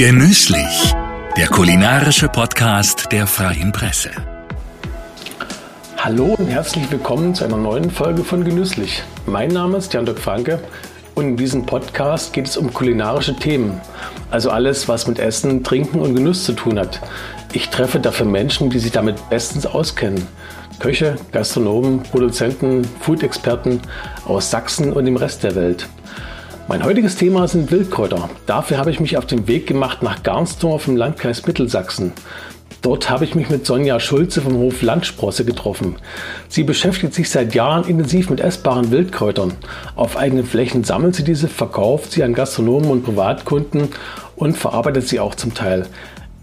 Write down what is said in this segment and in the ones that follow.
Genüsslich, der kulinarische Podcast der Freien Presse. Hallo und herzlich willkommen zu einer neuen Folge von Genüsslich. Mein Name ist Jan-Dirk Franke und in diesem Podcast geht es um kulinarische Themen, also alles, was mit Essen, Trinken und Genuss zu tun hat. Ich treffe dafür Menschen, die sich damit bestens auskennen. Köche, Gastronomen, Produzenten, Food-Experten aus Sachsen und dem Rest der Welt. Mein heutiges Thema sind Wildkräuter. Dafür habe ich mich auf den Weg gemacht nach Garnsdorf im Landkreis Mittelsachsen. Dort habe ich mich mit Sonja Schulze vom Hof Landsprosse getroffen. Sie beschäftigt sich seit Jahren intensiv mit essbaren Wildkräutern. Auf eigenen Flächen sammelt sie diese, verkauft sie an Gastronomen und Privatkunden und verarbeitet sie auch zum Teil.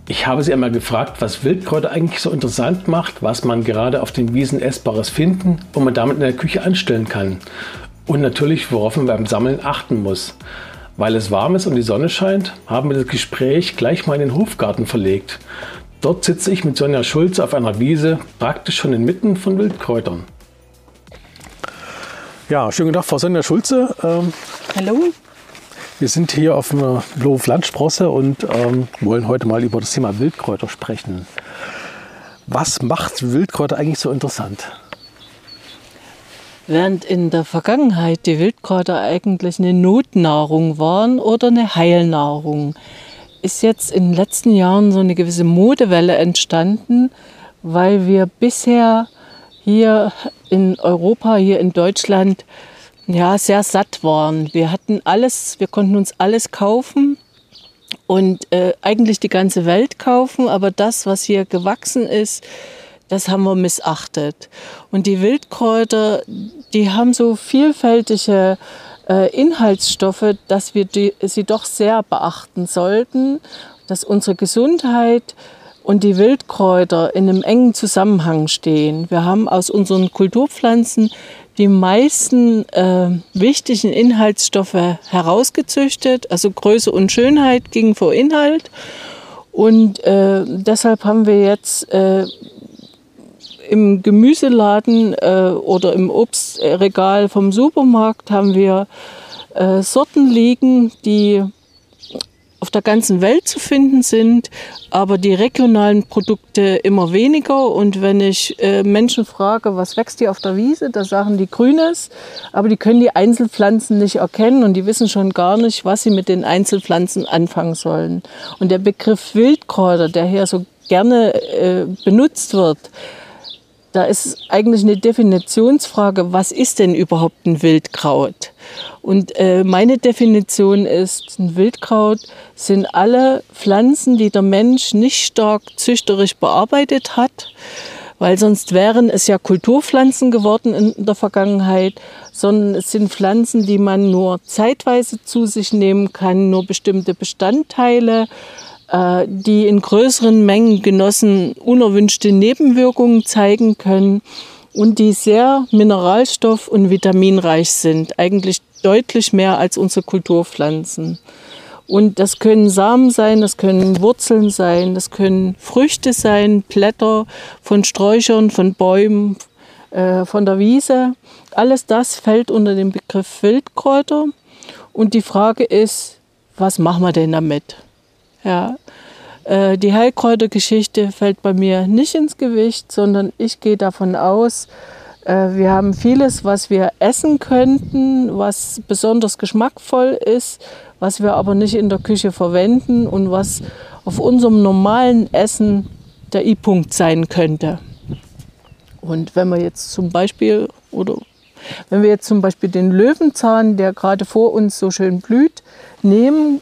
Ich habe sie einmal gefragt, was Wildkräuter eigentlich so interessant macht, was man gerade auf den Wiesen Essbares finden und man damit in der Küche anstellen kann. Und natürlich, worauf man beim Sammeln achten muss. Weil es warm ist und die Sonne scheint, haben wir das Gespräch gleich mal in den Hofgarten verlegt. Dort sitze ich mit Sonja Schulze auf einer Wiese, praktisch schon inmitten von Wildkräutern. Ja, schönen guten Tag, Frau Sonja Schulze. Ähm, Hallo. Wir sind hier auf dem Hof Landsprosse und ähm, wollen heute mal über das Thema Wildkräuter sprechen. Was macht Wildkräuter eigentlich so interessant? Während in der Vergangenheit die Wildkräuter eigentlich eine Notnahrung waren oder eine Heilnahrung, ist jetzt in den letzten Jahren so eine gewisse Modewelle entstanden, weil wir bisher hier in Europa, hier in Deutschland, ja, sehr satt waren. Wir hatten alles, wir konnten uns alles kaufen und äh, eigentlich die ganze Welt kaufen, aber das, was hier gewachsen ist, das haben wir missachtet. Und die Wildkräuter, die haben so vielfältige äh, Inhaltsstoffe, dass wir die, sie doch sehr beachten sollten, dass unsere Gesundheit und die Wildkräuter in einem engen Zusammenhang stehen. Wir haben aus unseren Kulturpflanzen die meisten äh, wichtigen Inhaltsstoffe herausgezüchtet. Also Größe und Schönheit gingen vor Inhalt. Und äh, deshalb haben wir jetzt äh, im Gemüseladen äh, oder im Obstregal vom Supermarkt haben wir äh, Sorten liegen, die auf der ganzen Welt zu finden sind, aber die regionalen Produkte immer weniger. Und wenn ich äh, Menschen frage, was wächst hier auf der Wiese, da sagen die Grünes, aber die können die Einzelpflanzen nicht erkennen und die wissen schon gar nicht, was sie mit den Einzelpflanzen anfangen sollen. Und der Begriff Wildkräuter, der hier so gerne äh, benutzt wird, da ist eigentlich eine Definitionsfrage, was ist denn überhaupt ein Wildkraut? Und äh, meine Definition ist, ein Wildkraut sind alle Pflanzen, die der Mensch nicht stark züchterisch bearbeitet hat, weil sonst wären es ja Kulturpflanzen geworden in der Vergangenheit, sondern es sind Pflanzen, die man nur zeitweise zu sich nehmen kann, nur bestimmte Bestandteile die in größeren Mengen genossen unerwünschte Nebenwirkungen zeigen können und die sehr mineralstoff- und vitaminreich sind, eigentlich deutlich mehr als unsere Kulturpflanzen. Und das können Samen sein, das können Wurzeln sein, das können Früchte sein, Blätter von Sträuchern, von Bäumen, äh, von der Wiese. Alles das fällt unter den Begriff Wildkräuter. Und die Frage ist, was machen wir denn damit? Ja. Äh, die Heilkräutergeschichte fällt bei mir nicht ins Gewicht, sondern ich gehe davon aus, äh, wir haben vieles, was wir essen könnten, was besonders geschmackvoll ist, was wir aber nicht in der Küche verwenden und was auf unserem normalen Essen der I-Punkt sein könnte. Und wenn wir jetzt zum Beispiel oder wenn wir jetzt zum Beispiel den Löwenzahn, der gerade vor uns so schön blüht, nehmen,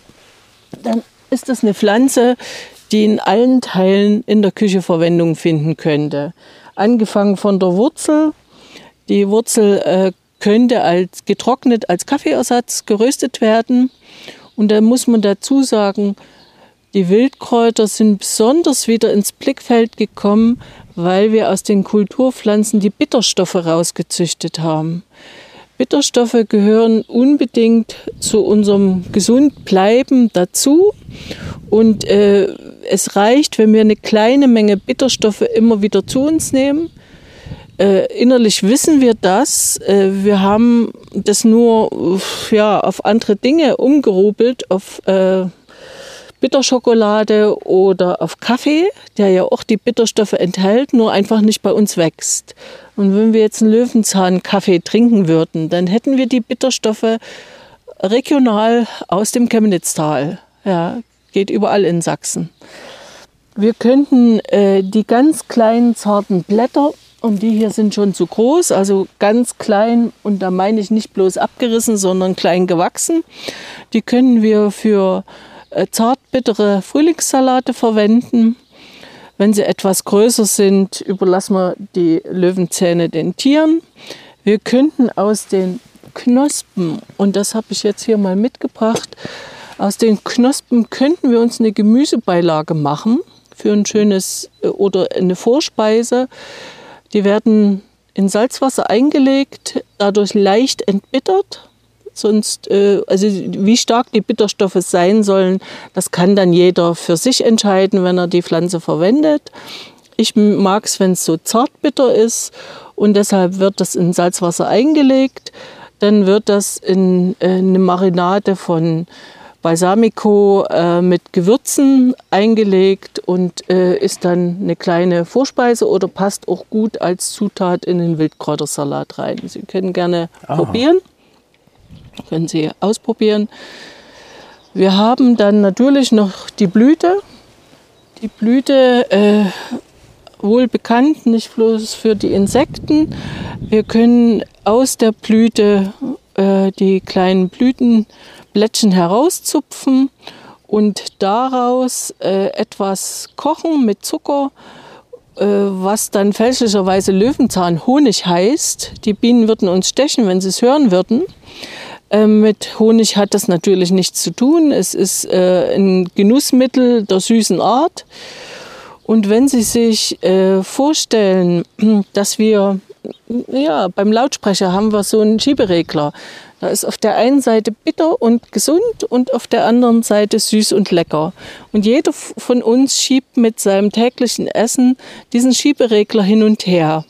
dann ist das eine Pflanze, die in allen Teilen in der Küche Verwendung finden könnte. Angefangen von der Wurzel. Die Wurzel äh, könnte als getrocknet als Kaffeeersatz geröstet werden. Und da muss man dazu sagen, die Wildkräuter sind besonders wieder ins Blickfeld gekommen, weil wir aus den Kulturpflanzen die Bitterstoffe rausgezüchtet haben. Bitterstoffe gehören unbedingt zu unserem Gesundbleiben dazu. Und äh, es reicht, wenn wir eine kleine Menge Bitterstoffe immer wieder zu uns nehmen. Äh, innerlich wissen wir das. Äh, wir haben das nur ja, auf andere Dinge umgerubelt, auf äh, Bitterschokolade oder auf Kaffee, der ja auch die Bitterstoffe enthält, nur einfach nicht bei uns wächst. Und wenn wir jetzt einen Löwenzahn-Kaffee trinken würden, dann hätten wir die Bitterstoffe regional aus dem Chemnitztal. Ja, geht überall in Sachsen. Wir könnten äh, die ganz kleinen zarten Blätter, und die hier sind schon zu groß, also ganz klein, und da meine ich nicht bloß abgerissen, sondern klein gewachsen, die können wir für äh, zartbittere Frühlingssalate verwenden. Wenn sie etwas größer sind, überlassen wir die Löwenzähne den Tieren. Wir könnten aus den Knospen, und das habe ich jetzt hier mal mitgebracht, aus den Knospen könnten wir uns eine Gemüsebeilage machen für ein schönes äh, oder eine Vorspeise. Die werden in Salzwasser eingelegt, dadurch leicht entbittert. Sonst, äh, also wie stark die Bitterstoffe sein sollen, das kann dann jeder für sich entscheiden, wenn er die Pflanze verwendet. Ich mag es, wenn es so zartbitter ist und deshalb wird das in Salzwasser eingelegt. Dann wird das in, in eine Marinade von Balsamico äh, mit Gewürzen eingelegt und äh, ist dann eine kleine Vorspeise oder passt auch gut als Zutat in den Wildkräutersalat rein. Sie können gerne Aha. probieren, können Sie ausprobieren. Wir haben dann natürlich noch die Blüte. Die Blüte äh, wohl bekannt, nicht bloß für die Insekten. Wir können aus der Blüte äh, die kleinen Blüten Blättchen herauszupfen und daraus äh, etwas kochen mit Zucker, äh, was dann fälschlicherweise Löwenzahnhonig heißt. Die Bienen würden uns stechen, wenn sie es hören würden. Äh, mit Honig hat das natürlich nichts zu tun. Es ist äh, ein Genussmittel der süßen Art. Und wenn Sie sich äh, vorstellen, dass wir ja, beim Lautsprecher haben wir so einen Schieberegler. Da ist auf der einen Seite bitter und gesund und auf der anderen Seite süß und lecker. Und jeder von uns schiebt mit seinem täglichen Essen diesen Schieberegler hin und her.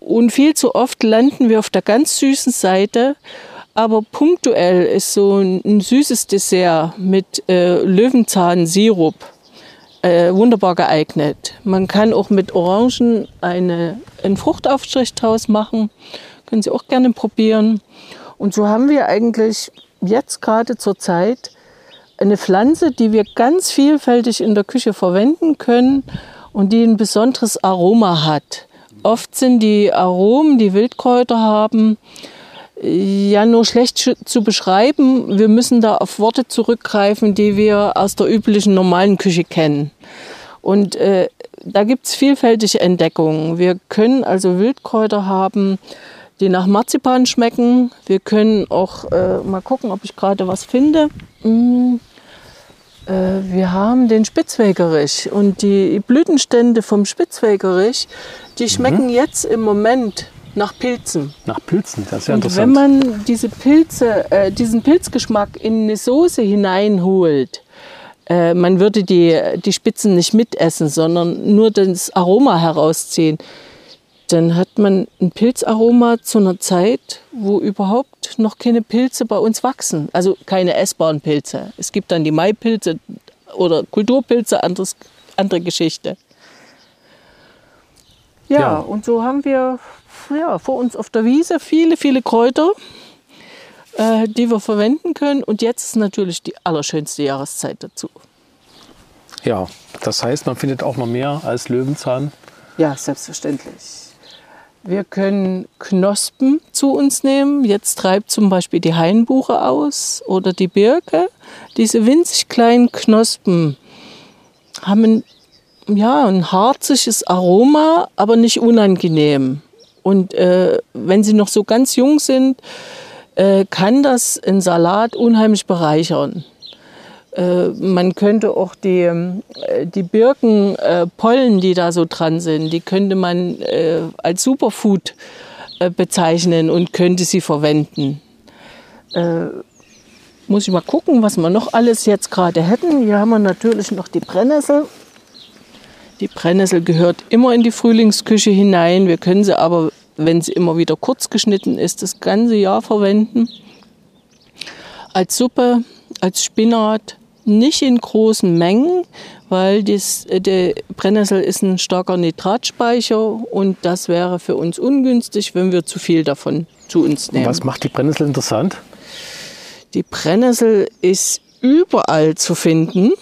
Und viel zu oft landen wir auf der ganz süßen Seite, aber punktuell ist so ein, süßes Dessert mit äh, Löwenzahnsirup äh, wunderbar geeignet. Man kann auch mit Orangen eine, einen Fruchtaufstrich draus machen. Können Sie auch gerne probieren. Und so haben wir eigentlich jetzt gerade zur Zeit eine Pflanze, die wir ganz vielfältig in der Küche verwenden können und die ein besonderes Aroma hat. Oft sind die Aromen, die Wildkräuter haben, ja nur schlecht zu beschreiben. Wir müssen da auf Worte zurückgreifen, die wir aus der üblichen normalen Küche kennen. Und äh, da gibt es vielfältige Entdeckungen. Wir können also Wildkräuter haben, die nach Marzipan schmecken. Wir können auch äh, mal gucken, ob ich gerade was finde. Mm, äh, wir haben den Spitzwegerich und die Blütenstände vom Spitzwegerich, die schmecken mhm. jetzt im Moment nach Pilzen. Nach Pilzen, das ist ja und interessant. Wenn man diese Pilze, äh, diesen Pilzgeschmack in eine Soße hineinholt, äh, man würde die, die Spitzen nicht mitessen, sondern nur das Aroma herausziehen, dann hat man ein Pilzaroma zu einer Zeit, wo überhaupt noch keine Pilze bei uns wachsen. Also keine essbaren Pilze. Es gibt dann die Maipilze oder Kulturpilze, anderes, andere Geschichte. Ja, ja, und so haben wir ja, vor uns auf der Wiese viele, viele Kräuter, äh, die wir verwenden können. Und jetzt ist natürlich die allerschönste Jahreszeit dazu. Ja, das heißt, man findet auch noch mehr als Löwenzahn. Ja, selbstverständlich. Wir können Knospen zu uns nehmen. Jetzt treibt zum Beispiel die Hainbuche aus oder die Birke. Diese winzig kleinen Knospen haben ein, ja, ein harziges Aroma, aber nicht unangenehm. Und äh, wenn sie noch so ganz jung sind, äh, kann das einen Salat unheimlich bereichern. Äh, man könnte auch die, äh, die Birkenpollen, äh, die da so dran sind, die könnte man als Superfood bezeichnen und könnte sie verwenden. muss ich mal gucken, was wir noch alles jetzt gerade hätten. Hier haben wir natürlich noch die Brennnessel. Die Brennnessel gehört immer in die Frühlingsküche hinein. Wir können sie aber, wenn sie immer wieder kurz geschnitten ist, das ganze Jahr verwenden. Als Suppe, als Spinat, nicht in großen Mengen, weil das, äh, der Brennnessel ist ein starker Nitratspeicher und das wäre für uns ungünstig, wenn wir zu viel davon zu uns nehmen. Was macht die Brennnessel interessant? Die Brennnessel ist überall zu finden.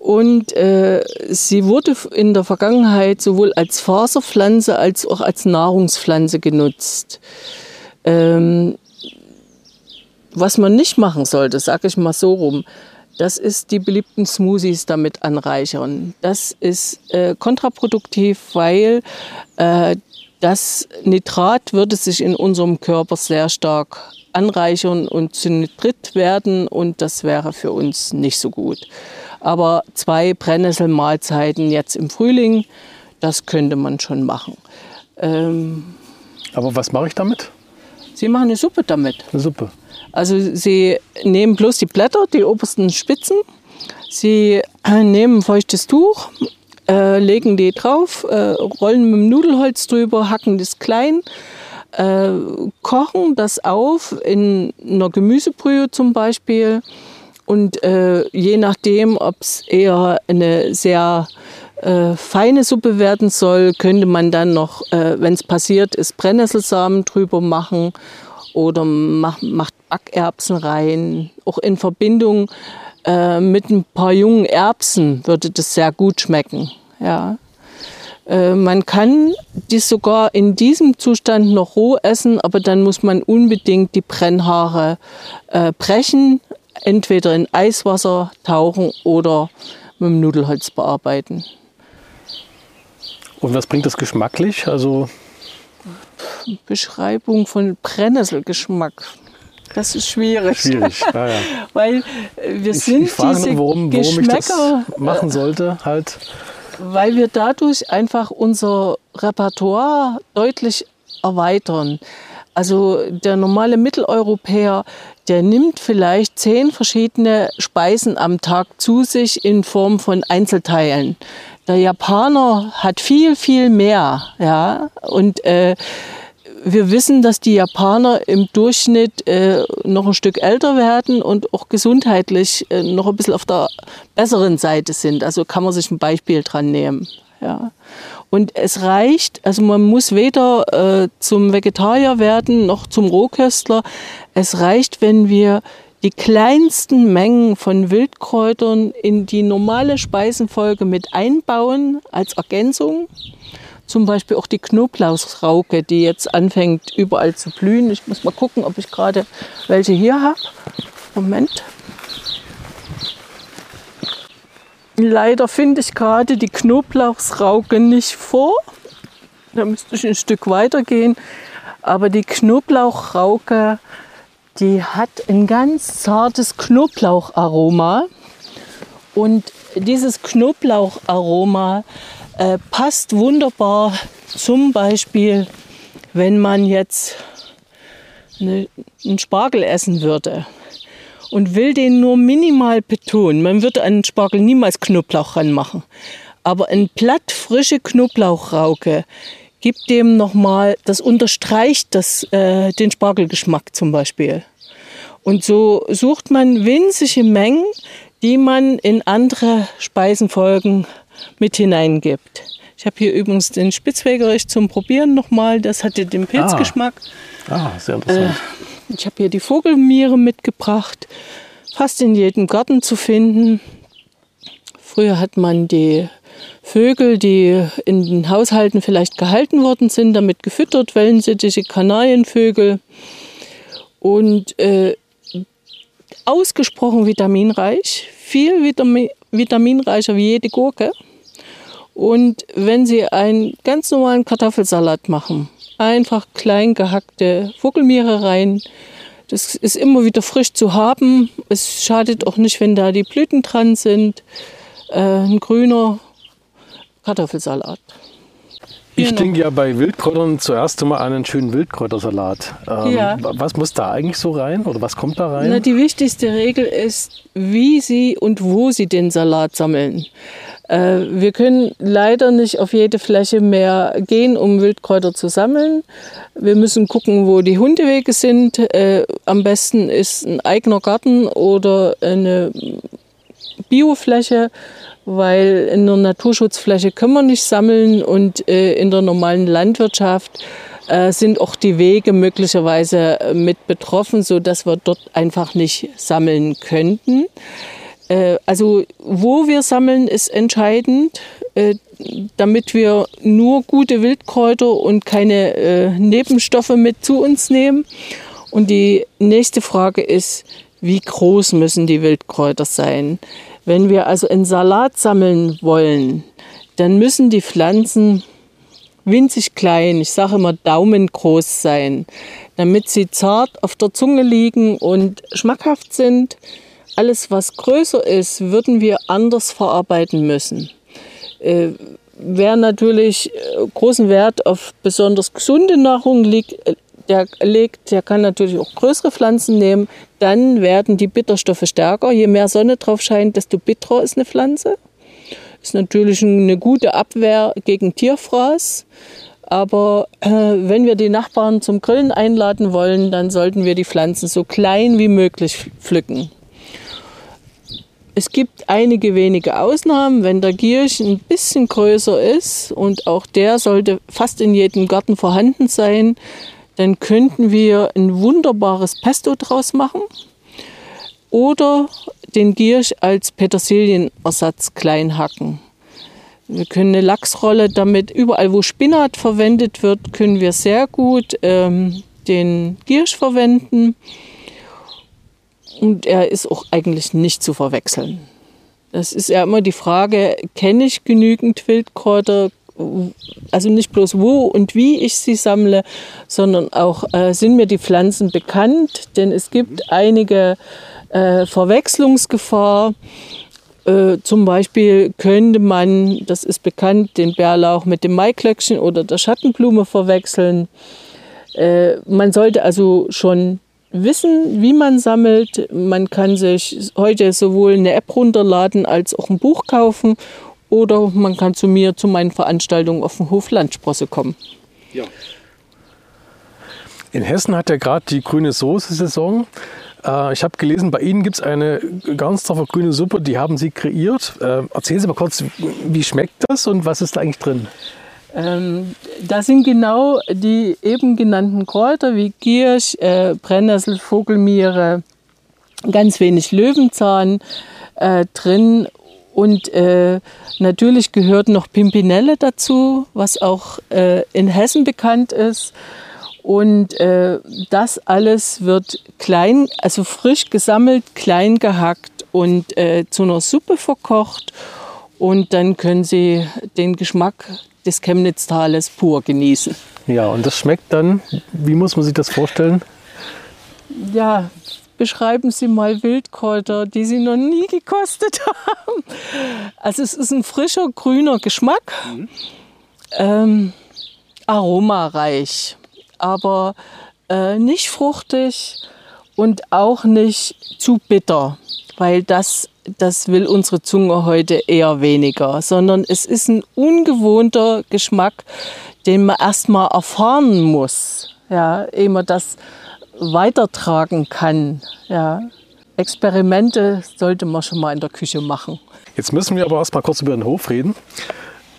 Und äh, sie wurde in der Vergangenheit sowohl als Faserpflanze als auch als Nahrungspflanze genutzt. Ähm, was man nicht machen sollte, sage ich mal so rum, das ist die beliebten Smoothies damit anreichern. Das ist äh, kontraproduktiv, weil äh, das Nitrat würde sich in unserem Körper sehr stark anreichern und zu Nitrit werden und das wäre für uns nicht so gut. Aber zwei Brennnesselmahlzeiten jetzt im Frühling, das könnte man schon machen. Ähm, Aber was mache ich damit? Sie machen eine Suppe damit. Eine Suppe. Also Sie nehmen bloß die Blätter, die obersten Spitzen. Sie nehmen ein feuchtes Tuch, äh, legen die drauf, äh, rollen mit dem Nudelholz drüber, hacken das klein, äh, kochen das auf in einer Gemüsebrühe zum Beispiel und äh, je nachdem, ob es eher eine sehr äh, feine Suppe werden soll, könnte man dann noch, äh, wenn es passiert ist, Brennnesselsamen drüber machen oder mach, macht Backerbsen rein. Auch in Verbindung äh, mit ein paar jungen Erbsen würde das sehr gut schmecken. Ja. Äh, man kann die sogar in diesem Zustand noch roh essen, aber dann muss man unbedingt die Brennhaare äh, brechen, entweder in Eiswasser tauchen oder mit dem Nudelholz bearbeiten. Und was bringt das geschmacklich? Also Beschreibung von Brennnesselgeschmack. Das ist schwierig. Schwierig, ja, ja. Weil wir sind ich, ich frage diese nur, warum, warum Geschmäcker, ich das machen sollte, halt. weil wir dadurch einfach unser Repertoire deutlich erweitern. Also der normale Mitteleuropäer, der nimmt vielleicht zehn verschiedene Speisen am Tag zu sich in Form von Einzelteilen. Der Japaner hat viel, viel mehr. Ja? Und äh, wir wissen, dass die Japaner im Durchschnitt äh, noch ein Stück älter werden und auch gesundheitlich äh, noch ein bisschen auf der besseren Seite sind. Also kann man sich ein Beispiel dran nehmen. Ja. Und es reicht, also man muss weder äh, zum Vegetarier werden noch zum Rohköstler. Es reicht, wenn wir die kleinsten Mengen von Wildkräutern in die normale Speisenfolge mit einbauen als Ergänzung. Zum Beispiel auch die Knoblauchsrauke, die jetzt anfängt überall zu blühen. Ich muss mal gucken, ob ich gerade welche hier habe. Moment. Leider finde ich gerade die Knoblauchsrauke nicht vor. Da müsste ich ein Stück weiter gehen. Aber die Knoblauchrauke, die hat ein ganz zartes Knoblaucharoma. Und dieses Knoblaucharoma äh, passt wunderbar zum Beispiel, wenn man jetzt eine, einen Spargel essen würde und will den nur minimal betonen. Man würde an Spargel niemals Knoblauch ranmachen. Aber ein Blatt frische Knoblauchrauke gibt dem nochmal, das unterstreicht das, äh, den Spargelgeschmack zum Beispiel. Und so sucht man winzige Mengen, die man in andere Speisenfolgen mit hineingibt. Ich habe hier übrigens den Spitzwegerich zum Probieren nochmal. Das hatte den Pilzgeschmack. Ah, sehr interessant. Äh, ich habe hier die Vogelmiere mitgebracht. Fast in jedem Garten zu finden. Früher hat man die Vögel, die in den Haushalten vielleicht gehalten worden sind, damit gefüttert, Wellensittiche, Kanarienvögel. Und äh, ausgesprochen vitaminreich, viel Vitamin, vitaminreicher wie jede Gurke. Und wenn Sie einen ganz normalen Kartoffelsalat machen, einfach klein gehackte Vogelmiere rein. Das ist immer wieder frisch zu haben. Es schadet auch nicht, wenn da die Blüten dran sind. Äh, ein grüner Kartoffelsalat. Ich denke ja bei Wildkräutern zuerst einmal an einen schönen Wildkräutersalat. Ähm, Ja. Was muss da eigentlich so rein oder was kommt da rein? Na, die wichtigste Regel ist, wie Sie und wo Sie den Salat sammeln. Äh, wir können leider nicht auf jede Fläche mehr gehen, um Wildkräuter zu sammeln. Wir müssen gucken, wo die Hundewege sind. Äh, am besten ist ein eigener Garten oder eine Biofläche, weil in der Naturschutzfläche können wir nicht sammeln und äh, in der normalen Landwirtschaft sind auch die Wege möglicherweise mit betroffen, so dass wir dort einfach nicht sammeln könnten. Äh, also wo wir sammeln ist entscheidend, äh, damit wir nur gute Wildkräuter und keine äh, Nebenstoffe mit zu uns nehmen. Und die nächste Frage ist, wie groß müssen die Wildkräuter sein? Wenn wir also einen Salat sammeln wollen, dann müssen die Pflanzen winzig klein, ich sage immer daumengroß sein, damit sie zart auf der Zunge liegen und schmackhaft sind. Alles, was größer ist, würden wir anders verarbeiten müssen. Äh, wer natürlich äh, großen Wert auf besonders gesunde Nahrung liegt, äh, der legt, der kann natürlich auch größere Pflanzen nehmen. Dann werden die Bitterstoffe stärker. Je mehr Sonne drauf scheint, desto bitterer ist eine Pflanze. Ist natürlich eine gute Abwehr gegen Tierfraß. Aber äh, wenn wir die Nachbarn zum Grillen einladen wollen, dann sollten wir die Pflanzen so klein wie möglich pflücken. Es gibt einige wenige Ausnahmen, wenn der Giersch ein bisschen größer ist und auch der sollte fast in jedem Garten vorhanden sein, dann könnten wir ein wunderbares Pesto draus machen oder den Giersch als Petersilienersatz klein hacken. Wir können eine Lachsrolle damit, überall wo Spinat verwendet wird, können wir sehr gut ähm, den Giersch verwenden. Und er ist auch eigentlich nicht zu verwechseln. Das ist ja immer die Frage, kenne ich genügend Wildkräuter, also nicht bloß wo und wie ich sie sammle, sondern auch äh, sind mir die Pflanzen bekannt, denn es gibt einige äh, Verwechslungsgefahr. Äh, zum Beispiel könnte man, das ist bekannt, den Bärlauch mit dem Maiklöckchen oder der Schattenblume verwechseln. Äh, man sollte also schon wissen, wie man sammelt. Man kann sich heute sowohl eine App runterladen als auch ein Buch kaufen oder man kann zu mir zu meinen Veranstaltungen auf dem Hof Landsprosse kommen. Ja. In Hessen hat ja gerade die grüne Soße-Saison. Äh, ich habe gelesen, bei Ihnen gibt es eine ganz toffe grüne Suppe, die haben Sie kreiert. Äh, erzählen Sie mal kurz, wie schmeckt das und was ist da eigentlich drin? Ähm, da sind genau die eben genannten Kräuter wie Giersch, äh, Brennnessel, Vogelmiere, ganz wenig Löwenzahn äh, drin und äh, natürlich gehört noch Pimpinelle dazu, was auch äh, in Hessen bekannt ist. Und äh, das alles wird klein, also frisch gesammelt, klein gehackt und äh, zu einer Suppe verkocht. Und dann können Sie den Geschmack des Chemnitztales pur genießen. Ja, und das schmeckt dann, wie muss man sich das vorstellen? Ja, beschreiben Sie mal Wildkräuter, die Sie noch nie gekostet haben. Also es ist ein frischer, grüner Geschmack, mhm. ähm, aromareich, aber äh, nicht fruchtig und auch nicht zu bitter, weil das, das will unsere Zunge heute eher weniger, sondern es ist ein ungewohnter Geschmack, den man erstmal erfahren muss, ja, ehe man das weitertragen kann. Ja. Experimente sollte man schon mal in der Küche machen. Jetzt müssen wir aber erst mal kurz über den Hof reden.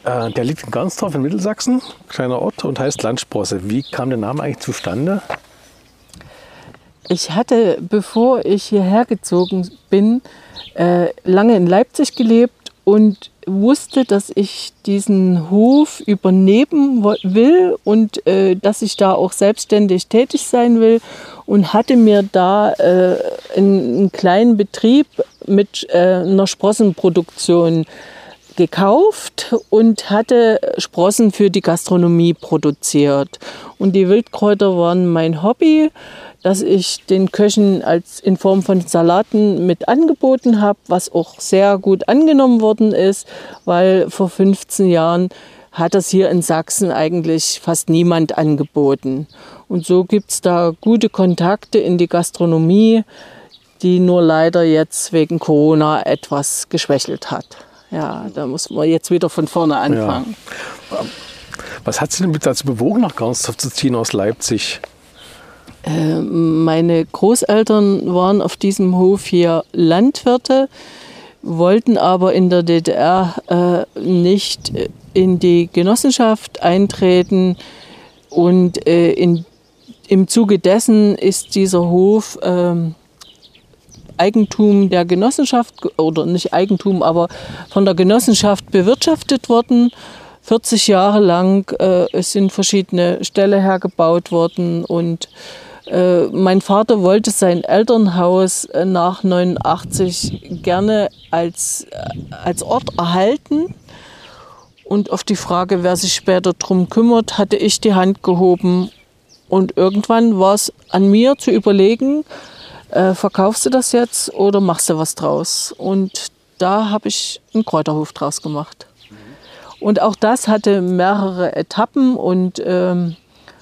Äh, der liegt in Gansdorf in Mittelsachsen, kleiner Ort und heißt Landsprosse. Wie kam der Name eigentlich zustande? Ich hatte, bevor ich hierher gezogen bin, äh, lange in Leipzig gelebt und wusste, dass ich diesen Hof übernehmen will und äh, dass ich da auch selbstständig tätig sein will und hatte mir da äh, einen, einen, kleinen Betrieb mit einer Sprossenproduktion gekauft und hatte Sprossen für die Gastronomie produziert. Und die Wildkräuter waren mein Hobby dass ich den Köchen als in Form von Salaten mit angeboten habe, was auch sehr gut angenommen worden ist, weil vor 15 Jahren hat das hier in Sachsen eigentlich fast niemand angeboten. Und so gibt es da gute Kontakte in die Gastronomie, die nur leider jetzt wegen Corona etwas geschwächelt hat. Ja, da muss man jetzt wieder von vorne anfangen. Ja. Was hat Sie denn dazu bewogen, nach Garnsdorf zu ziehen aus Leipzig? Äh, meine Großeltern waren auf diesem Hof hier Landwirte. wollten aber in der DDR äh, nicht in die Genossenschaft eintreten und äh, in, im Zuge dessen ist dieser Hof ähm, Eigentum der Genossenschaft oder nicht Eigentum, aber von der Genossenschaft bewirtschaftet worden. 40 Jahre lang äh, es sind verschiedene Ställe hergebaut worden und äh, mein Vater wollte sein Elternhaus äh, nach 89 gerne als, äh, als Ort erhalten. Und auf die Frage, wer sich später darum kümmert, hatte ich die Hand gehoben. Und irgendwann war es an mir zu überlegen, äh, verkaufst du das jetzt oder machst du was draus? Und da habe ich einen Kräuterhof draus gemacht. Und auch das hatte mehrere Etappen und ähm,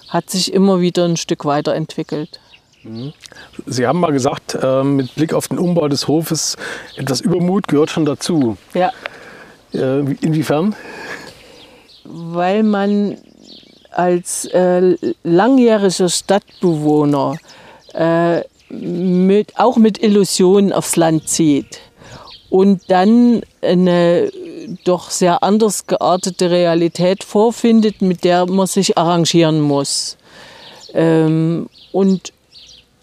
hat sich immer wieder ein Stück weiterentwickelt. Mhm. Sie haben mal gesagt, äh, mit Blick auf den Umbau des Hofes, etwas Übermut gehört schon dazu. Ja. Äh, inwiefern? Weil man als äh, langjähriger Stadtbewohner äh, mit, auch mit Illusionen aufs Land zieht und dann eine doch sehr anders geartete Realität vorfindet, mit der man sich arrangieren muss. Ähm, und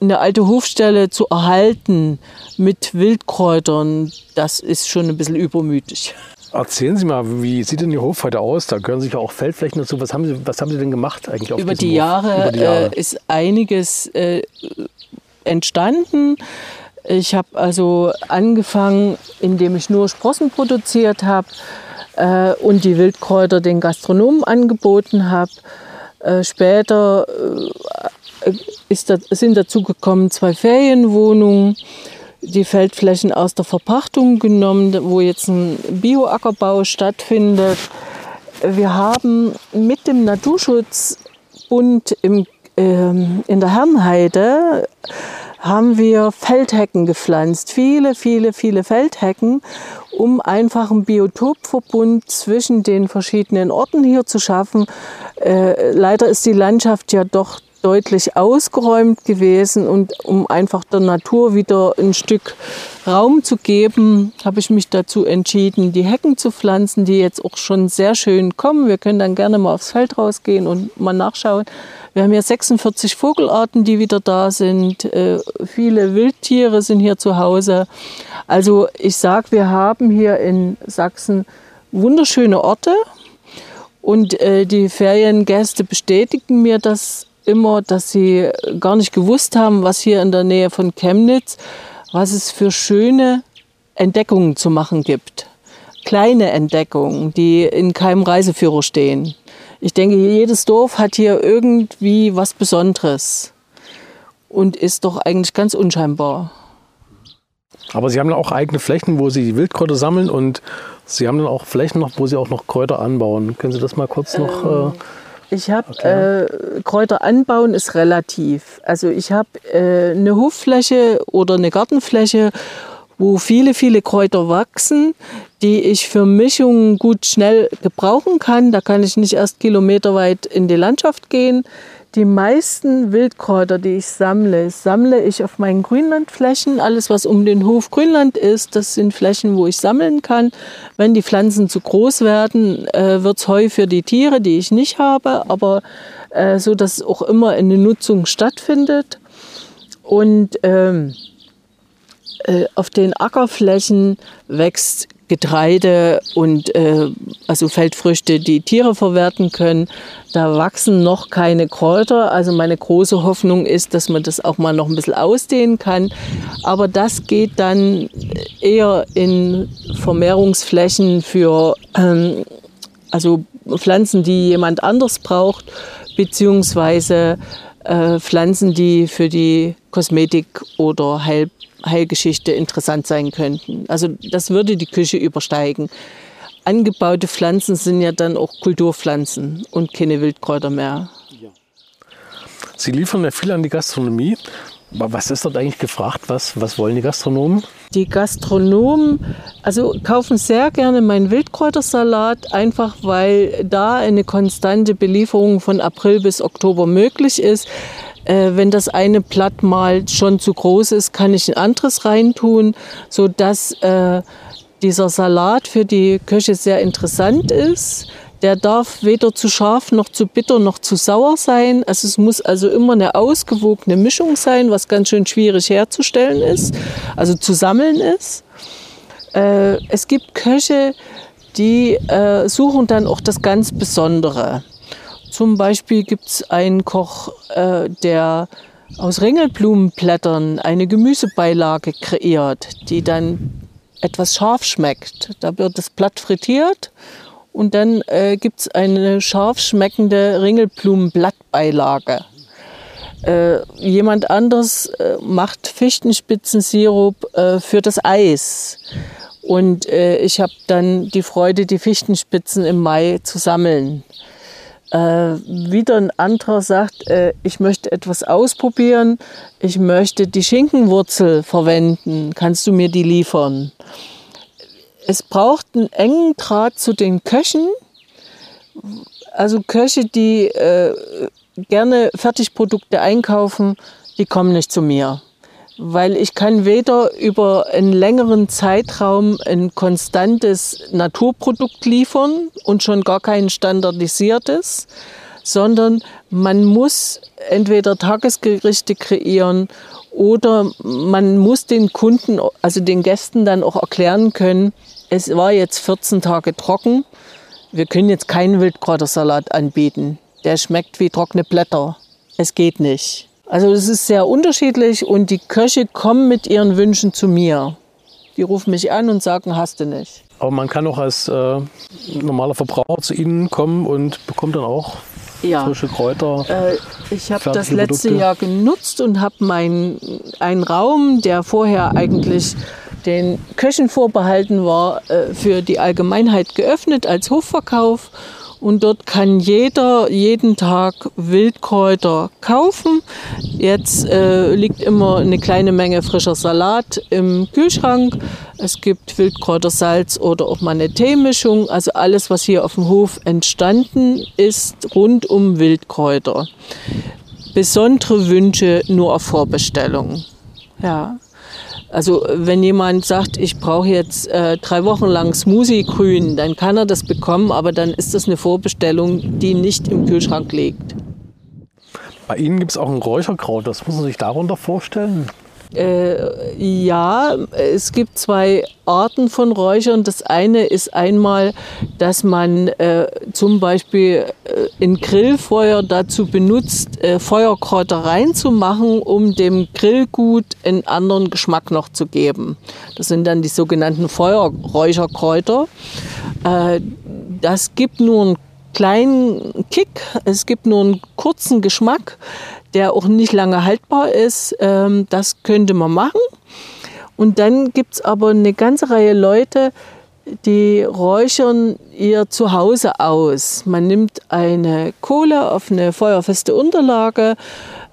eine alte Hofstelle zu erhalten mit Wildkräutern, das ist schon ein bisschen übermütig. Erzählen Sie mal, wie sieht denn Ihr Hof heute aus? Da gehören sich ja auch Feldflächen dazu. Was haben Sie, was haben Sie denn gemacht eigentlich auf Über die Jahre, Über die Jahre äh, ist einiges äh, entstanden. Ich habe also angefangen, indem ich nur Sprossen produziert habe äh, und die Wildkräuter den Gastronomen angeboten habe. Äh, später äh, da, sind dazu gekommen zwei Ferienwohnungen, die Feldflächen aus der Verpachtung genommen, wo jetzt ein Bioackerbau stattfindet. Wir haben mit dem Naturschutzbund im, ähm, in der Herrenheide haben wir Feldhecken gepflanzt, viele, viele, viele Feldhecken, um einfach einen Biotopverbund zwischen den verschiedenen Orten hier zu schaffen. Äh, leider ist die Landschaft ja doch deutlich ausgeräumt gewesen und um einfach der Natur wieder ein Stück Raum zu geben, habe ich mich dazu entschieden, die Hecken zu pflanzen, die jetzt auch schon sehr schön kommen. Wir können dann gerne mal aufs Feld rausgehen und mal nachschauen. Wir haben hier 46 Vogelarten, die wieder da sind. Äh, viele Wildtiere sind hier zu Hause. Also ich sage, wir haben hier in Sachsen wunderschöne Orte. Und äh, die Feriengäste bestätigen mir das immer, dass sie gar nicht gewusst haben, was hier in der Nähe von Chemnitz, was es für schöne Entdeckungen zu machen gibt. Kleine Entdeckungen, die in keinem Reiseführer stehen. Ich denke, jedes Dorf hat hier irgendwie was Besonderes und ist doch eigentlich ganz unscheinbar. Aber Sie haben dann auch eigene Flächen, wo Sie die Wildkräuter sammeln und Sie haben dann auch Flächen noch, wo Sie auch noch Kräuter anbauen. Können Sie das mal kurz noch? Ähm, äh, ich habe äh, Kräuter anbauen ist relativ. Also ich habe äh, eine Hoffläche oder eine Gartenfläche wo viele, viele Kräuter wachsen, die ich für Mischungen gut schnell gebrauchen kann. Da kann ich nicht erst kilometerweit in die Landschaft gehen. Die meisten Wildkräuter, die ich sammle, sammle ich auf meinen Grünlandflächen. Alles, was um den Hof Grünland ist, das sind Flächen, wo ich sammeln kann. Wenn die Pflanzen zu groß werden, äh, wird es Heu für die Tiere, die ich nicht habe, aber äh, so, dass auch immer eine Nutzung stattfindet. Und ähm, äh, auf den Ackerflächen wächst Getreide und äh, also Feldfrüchte, die Tiere verwerten können. Da wachsen noch keine Kräuter. Also meine große Hoffnung ist, dass man das auch mal noch ein bisschen ausdehnen kann. Aber das geht dann eher in Vermehrungsflächen für ähm, also Pflanzen, die jemand anders braucht, beziehungsweise äh, Pflanzen, die für die Kosmetik oder Heil Heilgeschichte interessant sein könnten. Also das würde die Küche übersteigen. Angebaute Pflanzen sind ja dann auch Kulturpflanzen und keine Wildkräuter mehr. Sie liefern ja viel an die Gastronomie. Aber was ist dort eigentlich gefragt? Was, was wollen die Gastronomen? Die Gastronomen also kaufen sehr gerne meinen Wildkräutersalat, einfach weil da eine konstante Belieferung von April bis Oktober möglich ist. Äh, wenn das eine Blatt mal schon zu groß ist, kann ich ein anderes reintun, sodass äh, dieser Salat für die Köche sehr interessant ist. Der darf weder zu scharf noch zu bitter noch zu sauer sein. Also es muss also immer eine ausgewogene Mischung sein, was ganz schön schwierig herzustellen ist, also zu sammeln ist. Äh, es gibt Köche, die äh, suchen dann auch das ganz Besondere. Zum Beispiel gibt es einen Koch, äh, der aus Ringelblumenblättern eine Gemüsebeilage kreiert, die dann etwas scharf schmeckt. Da wird das Blatt frittiert und dann äh, gibt es eine scharf schmeckende Ringelblumenblattbeilage. Äh, jemand anders äh, macht Fichtenspitzensirup äh, für das Eis. Und äh, ich habe dann die Freude, die Fichtenspitzen im Mai zu sammeln. Äh, wieder ein anderer sagt, äh, ich möchte etwas ausprobieren, ich möchte die Schinkenwurzel verwenden, kannst du mir die liefern? Es braucht einen engen Draht zu den Köchen, also Köche, die äh, gerne Fertigprodukte einkaufen, die kommen nicht zu mir weil ich kann weder über einen längeren Zeitraum ein konstantes Naturprodukt liefern und schon gar kein standardisiertes, sondern man muss entweder Tagesgerichte kreieren oder man muss den Kunden, also den Gästen dann auch erklären können, es war jetzt 14 Tage trocken, wir können jetzt keinen Wildkräutersalat anbieten. Der schmeckt wie trockene Blätter. Es geht nicht. Also es ist sehr unterschiedlich und die Köche kommen mit ihren Wünschen zu mir. Die rufen mich an und sagen, hast du nicht. Aber man kann auch als äh, normaler Verbraucher zu Ihnen kommen und bekommt dann auch ja. frische Kräuter. Äh, ich habe das letzte Produkte. Jahr genutzt und habe meinen einen Raum, der vorher eigentlich den Köchen vorbehalten war, äh, für die Allgemeinheit geöffnet als Hofverkauf und dort kann jeder jeden Tag Wildkräuter kaufen. Jetzt äh, liegt immer eine kleine Menge frischer Salat im Kühlschrank. Es gibt Wildkräutersalz oder auch mal eine Teemischung. Also alles, was hier auf dem Hof entstanden ist, rund um Wildkräuter. Besondere Wünsche nur auf Vorbestellung. Ja. Also wenn jemand sagt, ich brauche jetzt äh, drei Wochen lang Smoothie grün, dann kann er das bekommen, aber dann ist das eine Vorbestellung, die nicht im Kühlschrank liegt. Bei Ihnen gibt es auch ein Räucherkraut, das muss man sich darunter vorstellen. Äh, ja, es gibt zwei Arten von Räuchern. Das eine ist einmal, dass man äh, zum Beispiel äh, in Grillfeuer dazu benutzt, äh, Feuerkräuter reinzumachen, um dem Grillgut einen anderen Geschmack noch zu geben. Das sind dann die sogenannten Feuerräucherkräuter. Äh, das gibt nur einen kleinen Kick, es gibt nur einen kurzen Geschmack der auch nicht lange haltbar ist. Ähm, das könnte man machen. Und dann gibt es aber eine ganze Reihe Leute, die räuchern ihr Zuhause aus. Man nimmt eine Kohle auf eine feuerfeste Unterlage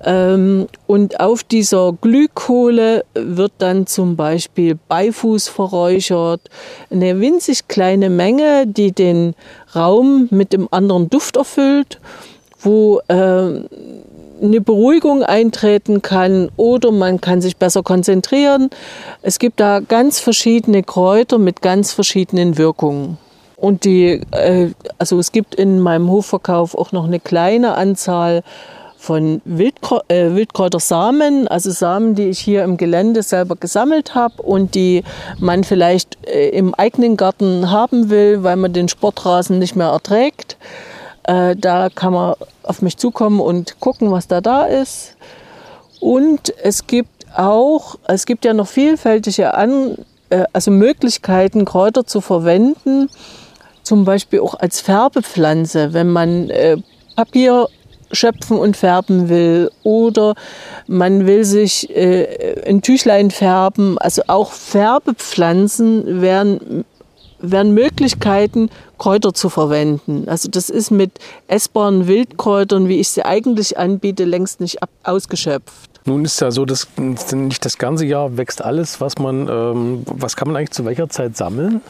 und auf dieser Glühkohle wird dann zum Beispiel Beifuß verräuchert. Eine winzig kleine Menge, die den Raum mit dem anderen Duft erfüllt, wo äh, eine Beruhigung eintreten kann oder man kann sich besser konzentrieren. Es gibt da ganz verschiedene Kräuter mit ganz verschiedenen Wirkungen. Und die, äh, also es gibt in meinem Hofverkauf auch noch eine kleine Anzahl von Wildkrä äh, Wildkräutersamen, also Samen, die ich hier im Gelände selber gesammelt habe und die man vielleicht äh, im eigenen Garten haben will, weil man den Sportrasen nicht mehr erträgt. Äh, da kann man auf mich zukommen und gucken, was da da ist. Und es gibt auch, es gibt ja noch vielfältige An, äh, also Möglichkeiten, Kräuter zu verwenden, zum Beispiel auch als Färbepflanze, wenn man äh, Papier schöpfen und färben will oder man will sich äh, ein Tüchlein färben. Also auch Färbepflanzen wären wären Möglichkeiten, Kräuter zu verwenden. Also das ist mit essbaren Wildkräutern, wie ich sie eigentlich anbiete, längst nicht ausgeschöpft. Nun ist ja so, dass nicht das ganze Jahr wächst alles, was man, ähm, was kann man eigentlich zu welcher Zeit sammeln?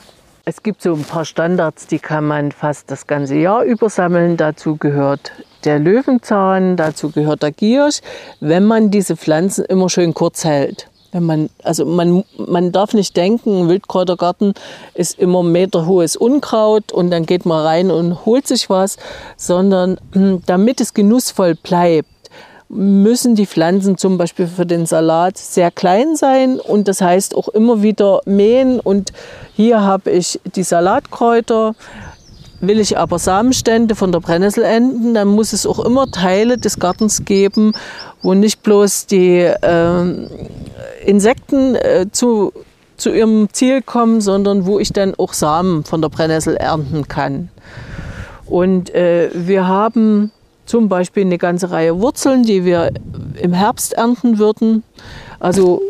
Es gibt so ein paar Standards, die kann man fast das ganze Jahr über sammeln. Dazu gehört der Löwenzahn, dazu gehört der Giersch, wenn man diese Pflanzen immer schön kurz hält. Wenn man, also man, man darf nicht denken, ein Wildkräutergarten ist immer meterhohes Unkraut und dann geht man rein und holt sich was, sondern hm, damit es genussvoll bleibt, müssen die Pflanzen zum Beispiel für den Salat sehr klein sein und das heißt auch immer wieder mähen und hier habe ich die Salatkräuter, Will ich aber Samenstände von der Brennnessel enden, dann muss es auch immer Teile des Gartens geben, wo nicht bloß die äh, Insekten äh, zu, zu ihrem Ziel kommen, sondern wo ich dann auch Samen von der Brennnessel ernten kann. Und äh, wir haben zum Beispiel eine ganze Reihe Wurzeln, die wir im Herbst ernten würden. Also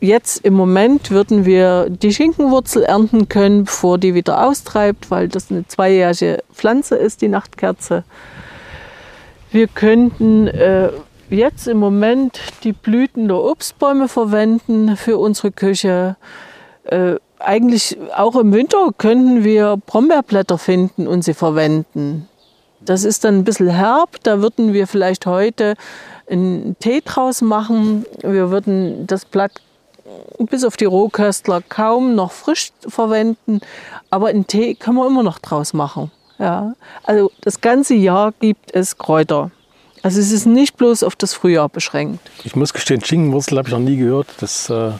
jetzt im Moment würden wir die Schinkenwurzel ernten können, bevor die wieder austreibt, weil das eine zweijährige Pflanze ist, die Nachtkerze. Wir könnten äh, jetzt im Moment die Blüten der Obstbäume verwenden für unsere Küche. Äh, eigentlich auch im Winter könnten wir Brombeerblätter finden und sie verwenden. Das ist dann ein bisschen herb, da würden wir vielleicht heute einen Tee draus machen. Wir würden das Blatt bis auf die Rohköstler kaum noch frisch verwenden, aber einen Tee kann man immer noch draus machen. Ja. Also das ganze Jahr gibt es Kräuter. Also es ist nicht bloß auf das Frühjahr beschränkt. Ich muss gestehen, Schinkenwurzel habe ich noch nie gehört. Das, äh,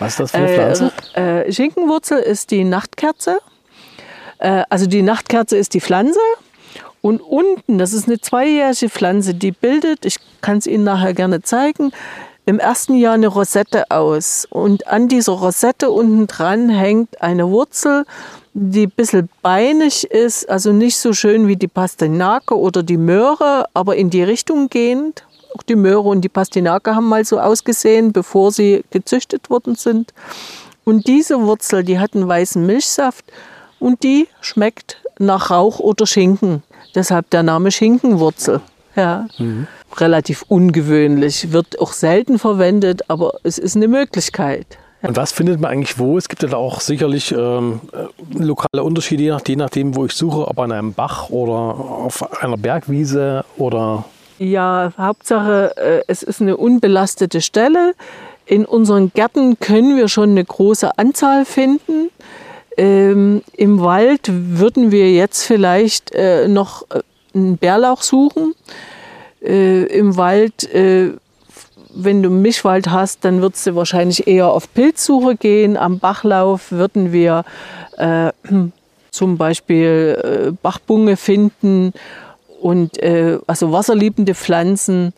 was ist das für eine äh, Pflanze? Äh, Schinkenwurzel ist die Nachtkerze. Äh, also die Nachtkerze ist die Pflanze. Und unten, das ist eine zweijährige Pflanze, die bildet, ich kann es Ihnen nachher gerne zeigen, im ersten Jahr eine Rosette aus. Und an dieser Rosette unten dran hängt eine Wurzel, die ein bisschen beinig ist, also nicht so schön wie die Pastinake oder die Möhre, aber in die Richtung gehend. Auch die Möhre und die Pastinake haben mal so ausgesehen, bevor sie gezüchtet worden sind. Und diese Wurzel, die hat einen weißen Milchsaft und die schmeckt nach Rauch oder Schinken. Deshalb der Name Schinkenwurzel. Ja. Mhm relativ ungewöhnlich, wird auch selten verwendet, aber es ist eine Möglichkeit. Und was findet man eigentlich wo? Es gibt ja da auch sicherlich ähm, äh, lokale Unterschiede, je nachdem, je nachdem, wo ich suche, ob an einem Bach oder auf einer Bergwiese oder. Ja, Hauptsache, äh, es ist eine unbelastete Stelle. In unseren Gärten können wir schon eine große Anzahl finden. Ähm, Im Wald würden wir jetzt vielleicht äh, noch äh, einen Bärlauch suchen äh, im Wald, äh, wenn du Mischwald hast, dann würdest du wahrscheinlich eher auf Pilzsuche gehen. Am Bachlauf würden wir äh, zum Beispiel äh, Bachbunge finden und also wasserliebende Pflanzen.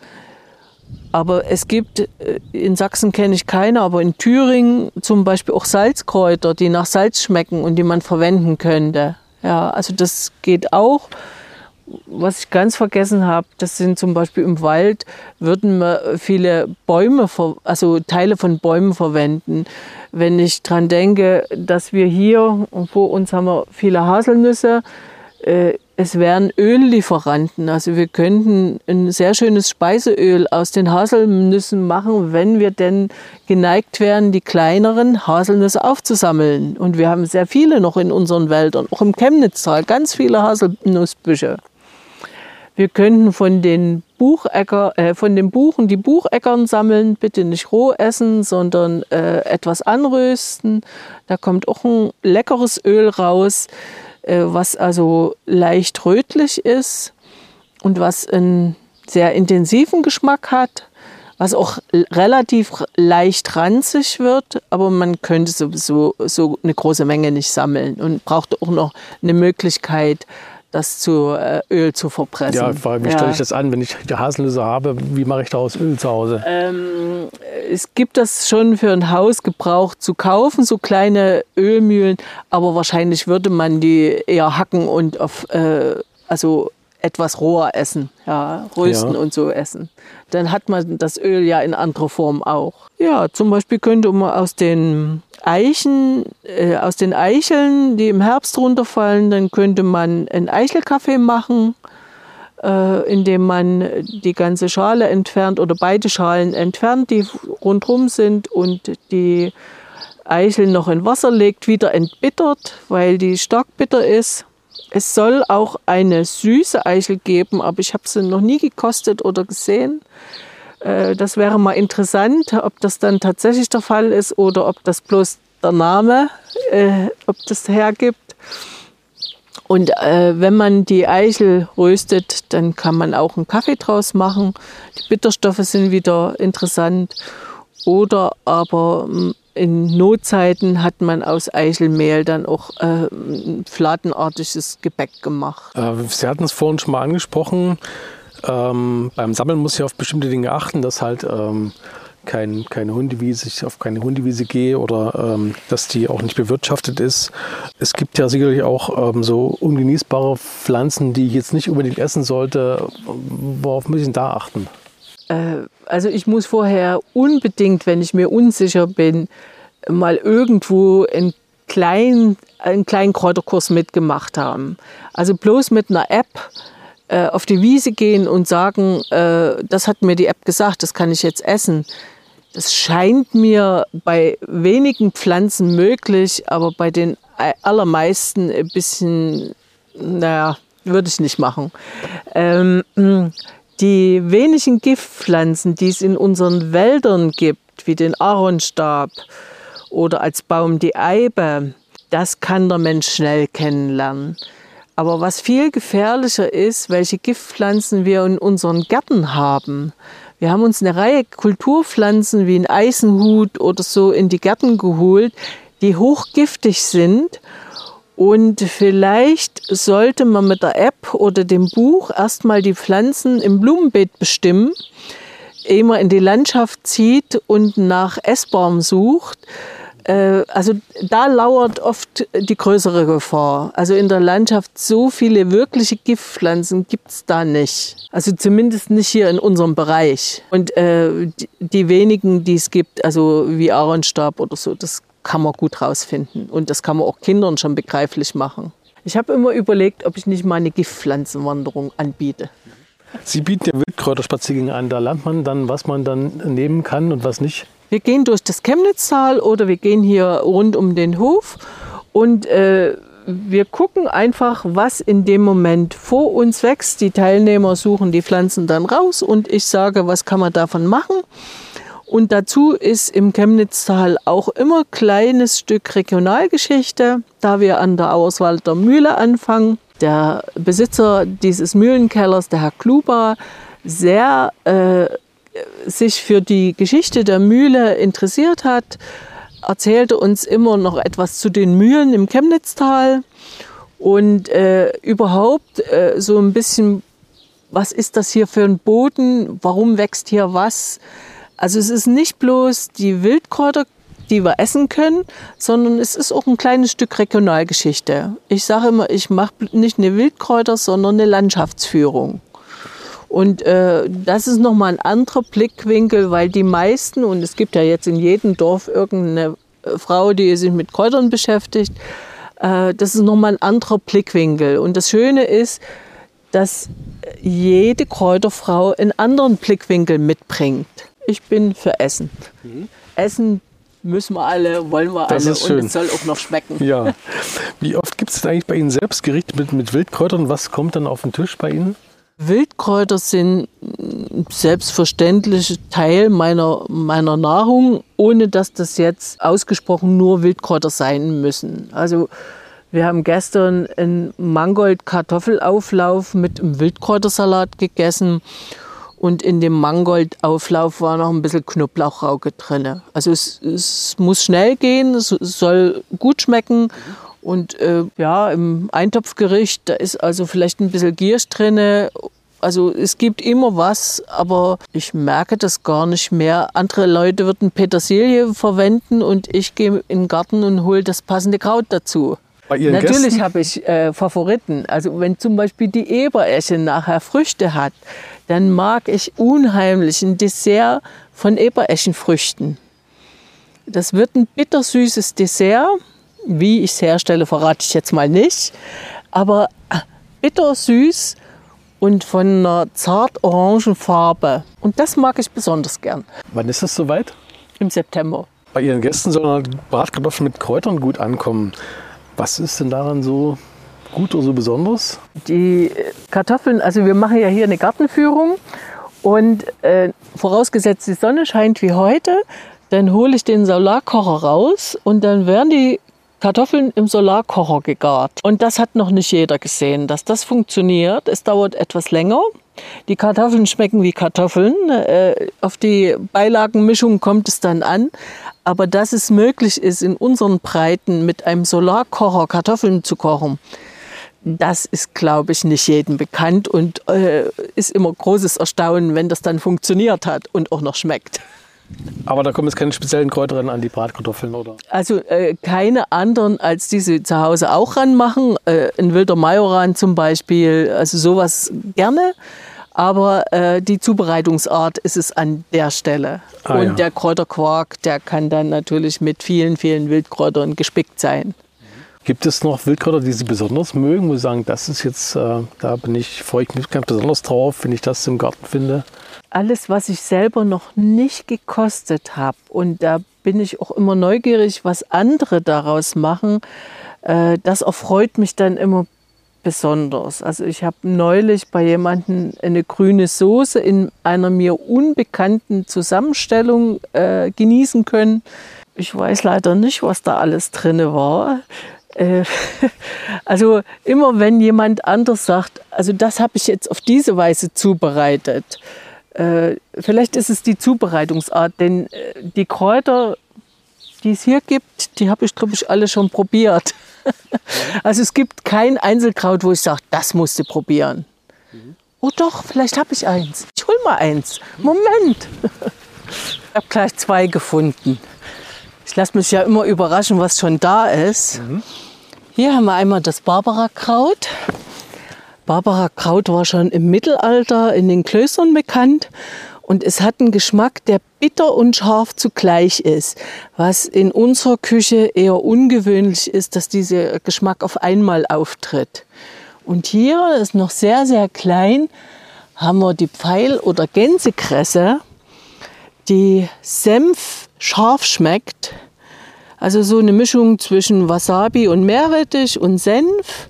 Aber es gibt, äh, in Sachsen kenne ich keine, aber in Thüringen zum Beispiel auch Salzkräuter, die nach Salz schmecken und die man verwenden könnte. Ja, also das geht auch. Was ich ganz vergessen habe, das sind zum Beispiel im Wald, würden wir viele Bäume, also Teile von Bäumen verwenden. Wenn ich daran denke, dass wir hier, vor uns haben wir viele Haselnüsse, äh, es wären Öllieferanten. Also wir könnten ein sehr schönes Speiseöl aus den Haselnüssen machen, wenn wir denn geneigt wären, die kleineren Haselnüsse aufzusammeln. Und wir haben sehr viele noch in unseren Wäldern, auch im Chemnitztal, ganz viele Haselnussbüsche. Wir könnten von den, Buchecker, äh, von den Buchen die Bucheckern sammeln, bitte nicht roh essen, sondern äh, etwas anrösten. Da kommt auch ein leckeres Öl raus, äh, was also leicht rötlich ist und was einen sehr intensiven Geschmack hat, was auch relativ leicht ranzig wird, aber man könnte sowieso so eine große Menge nicht sammeln und braucht auch noch eine Möglichkeit, das zu äh, Öl zu verpressen. Ja, wie ja. stelle ich das an, wenn ich die Haselnüsse habe? Wie mache ich daraus Öl zu Hause? Ähm, es gibt das schon für ein Haus gebraucht zu kaufen, so kleine Ölmühlen, aber wahrscheinlich würde man die eher hacken und auf, äh, also etwas roher essen, ja, rösten ja. und so essen. Dann hat man das Öl ja in anderer Form auch. Ja, zum Beispiel könnte man aus den Eichen, äh, aus den Eicheln, die im Herbst runterfallen, dann könnte man einen Eichelkaffee machen, äh, indem man die ganze Schale entfernt oder beide Schalen entfernt, die rundherum sind und die Eichel noch in Wasser legt, wieder entbittert, weil die stark bitter ist. Es soll auch eine süße Eichel geben, aber ich habe sie noch nie gekostet oder gesehen. Äh, das wäre mal interessant, ob das dann tatsächlich der Fall ist oder ob das bloß der Name, äh, ob das hergibt. Und äh, wenn man die Eichel röstet, dann kann man auch einen Kaffee draus machen. Die Bitterstoffe sind wieder interessant. Oder aber hm, in Notzeiten hat man aus Eichelmehl dann auch äh, fladenartiges Gebäck gemacht. Äh, Sie hatten es vorhin schon mal angesprochen. Ähm, beim Sammeln muss ich auf bestimmte Dinge achten, dass halt ähm, kein, keine Hundewiese, ich auf keine Hundewiese gehe oder ähm, dass die auch nicht bewirtschaftet ist. Es gibt ja sicherlich auch ähm, so ungenießbare Pflanzen, die ich jetzt nicht unbedingt essen sollte. Worauf muss ich denn da achten? Äh, also ich muss vorher unbedingt, wenn ich mir unsicher bin, mal irgendwo einen kleinen, einen kleinen Kräuterkurs mitgemacht haben. Also bloß mit einer App äh, auf die Wiese gehen und sagen, äh, das hat mir die App gesagt, das kann ich jetzt essen. Das scheint mir bei wenigen Pflanzen möglich, aber bei den allermeisten ein bisschen, naja, würde ich nicht machen. Ähm, die wenigen Giftpflanzen, die es in unseren Wäldern gibt, wie den Aaronstab oder als Baum die Eibe, das kann der Mensch schnell kennenlernen. Aber was viel gefährlicher ist, welche Giftpflanzen wir in unseren Gärten haben. Wir haben uns eine Reihe Kulturpflanzen wie ein Eisenhut oder so in die Gärten geholt, die hochgiftig sind. Und vielleicht sollte man mit der App oder dem Buch erstmal die Pflanzen im Blumenbeet bestimmen, ehe man in die Landschaft zieht und nach Essbaum sucht äh, also da lauert oft die größere Gefahr. Also in der Landschaft so viele wirkliche Giftpflanzen gibt es da nicht. Also zumindest nicht hier in unserem Bereich. Und äh, die, die, wenigen, die es gibt, also wie Aaronstab oder so, das kann man gut rausfinden. Und das kann man auch Kindern schon begreiflich machen. Ich habe immer überlegt, ob ich nicht mal eine Giftpflanzenwanderung anbiete. Sie bieten ja Wildkräuterspaziergänge an. Da lernt man dann, was man dann nehmen kann und was nicht. Wir gehen durch das Chemnitztal oder wir gehen hier rund um den Hof und äh, wir gucken einfach, was in dem Moment vor uns wächst. Die Teilnehmer suchen die Pflanzen dann raus und ich sage, was kann man davon machen. Und dazu ist im Chemnitztal auch immer ein kleines Stück Regionalgeschichte, da wir an der Auerswalder Mühle anfangen. Der Besitzer dieses Mühlenkellers, der Herr Kluba, sehr äh, sich für die Geschichte der Mühle interessiert hat, erzählte uns immer noch etwas zu den Mühlen im Chemnitztal und äh, überhaupt äh, so ein bisschen, was ist das hier für ein Boden, warum wächst hier was. Also es ist nicht bloß die Wildkräuter, die wir essen können, sondern es ist auch ein kleines Stück Regionalgeschichte. Ich sage immer, ich mache nicht eine Wildkräuter, sondern eine Landschaftsführung. Und äh, das ist nochmal ein anderer Blickwinkel, weil die meisten, und es gibt ja jetzt in jedem Dorf irgendeine äh, Frau, die sich mit Kräutern beschäftigt, äh, das ist nochmal ein anderer Blickwinkel. Und das Schöne ist, dass jede Kräuterfrau einen anderen Blickwinkel mitbringt. Ich bin für Essen. Mhm. Essen müssen wir alle, wollen wir das alle ist schön. und es soll auch noch schmecken. Ja. Wie oft gibt es denn eigentlich bei Ihnen selbst Gerichte mit, mit Wildkräutern? Was kommt dann auf den Tisch bei Ihnen? Wildkräuter sind selbstverständlich Teil meiner, meiner Nahrung, ohne dass das jetzt ausgesprochen nur Wildkräuter sein müssen. Also wir haben gestern einen Mangold-Kartoffelauflauf mit einem Wildkräutersalat gegessen und in dem Mangoldauflauf war noch ein bisschen Knoblauchrauke drin. Also es, es muss schnell gehen, es soll gut schmecken und äh, ja, im Eintopfgericht, da ist also vielleicht ein bisschen Giersch drin. Also es gibt immer was, aber ich merke das gar nicht mehr. Andere Leute würden Petersilie verwenden und ich gehe in den Garten und hole das passende Kraut dazu. Natürlich habe ich äh, Favoriten. Also wenn zum Beispiel die Eberesche nachher Früchte hat, dann mag ich unheimlich ein Dessert von Ebereschenfrüchten. Das wird ein bittersüßes Dessert wie ich es herstelle, verrate ich jetzt mal nicht. Aber äh, bittersüß und von einer zart orangen Farbe. Und das mag ich besonders gern. Wann ist das soweit? Im September. Bei Ihren Gästen sollen Bratkartoffeln mit Kräutern gut ankommen. Was ist denn daran so gut oder so besonders? Die äh, Kartoffeln, also wir machen ja hier eine Gartenführung Und äh, vorausgesetzt, die Sonne scheint wie heute, dann hole ich den Solarkocher raus und dann werden die Kartoffeln im Solarkocher gegart. Und das hat noch nicht jeder gesehen, dass das funktioniert. Es dauert etwas länger. Die Kartoffeln schmecken wie Kartoffeln. Äh, auf die Beilagenmischung kommt es dann an. Aber dass es möglich ist, in unseren Breiten mit einem Solarkocher Kartoffeln zu kochen, das ist, glaube ich, nicht jedem bekannt und äh, ist immer großes Erstaunen, wenn das dann funktioniert hat und auch noch schmeckt. Aber da kommen jetzt keine speziellen Kräuter an die Bratkartoffeln, oder? Also äh, keine anderen, als die sie zu Hause auch ranmachen. Äh, ein wilder Majoran zum Beispiel, also sowas gerne. Aber äh, die Zubereitungsart ist es an der Stelle. Ah, Und ja. der Kräuterquark, der kann dann natürlich mit vielen, vielen Wildkräutern gespickt sein. Gibt es noch Wildkräuter, die Sie besonders mögen, wo Sie sagen, das ist jetzt, äh, da bin ich, freue ich mich ganz besonders drauf, wenn ich das im Garten finde? alles, was ich selber noch nicht gekostet habe. Und da bin ich auch immer neugierig, was andere daraus machen. Äh, das erfreut mich dann immer besonders. Also ich habe neulich bei jemandem eine grüne Soße in einer mir unbekannten Zusammenstellung äh, genießen können. Ich weiß leider nicht, was da alles drin war. Äh, also immer wenn jemand anders sagt, also das habe ich jetzt auf diese Weise zubereitet, äh, vielleicht ist es die Zubereitungsart, denn äh, die Kräuter, die es hier gibt, die habe ich, glaube ich, alle schon probiert. also es gibt kein Einzelkraut, wo ich sage, das musst du probieren. Oh doch, vielleicht habe ich eins. Ich hol mal eins. Moment. ich habe gleich zwei gefunden. Ich lasse mich ja immer überraschen, was schon da ist. Mhm. Hier haben wir einmal das Barbara-Kraut. Barbara Kraut war schon im Mittelalter in den Klöstern bekannt und es hat einen Geschmack, der bitter und scharf zugleich ist, was in unserer Küche eher ungewöhnlich ist, dass dieser Geschmack auf einmal auftritt. Und hier ist noch sehr, sehr klein, haben wir die Pfeil- oder Gänsekresse, die Senf scharf schmeckt. Also so eine Mischung zwischen Wasabi und Meerrettich und Senf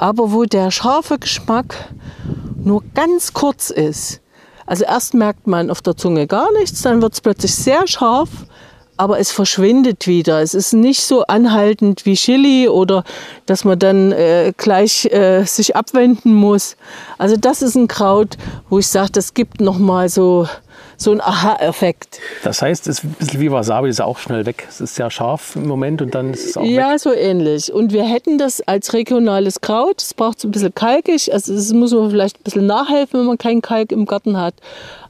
aber wo der scharfe Geschmack nur ganz kurz ist. Also erst merkt man auf der Zunge gar nichts, dann wird es plötzlich sehr scharf, aber es verschwindet wieder. Es ist nicht so anhaltend wie Chili oder dass man dann äh, gleich äh, sich abwenden muss. Also das ist ein Kraut, wo ich sage, das gibt noch mal so so ein Aha-Effekt. Das heißt, es ist ein bisschen wie Wasabi, ist auch schnell weg. Es ist sehr scharf im Moment und dann ist es auch Ja, weg. so ähnlich. Und wir hätten das als regionales Kraut. Es braucht so ein bisschen kalkig. Also es muss man vielleicht ein bisschen nachhelfen, wenn man keinen Kalk im Garten hat.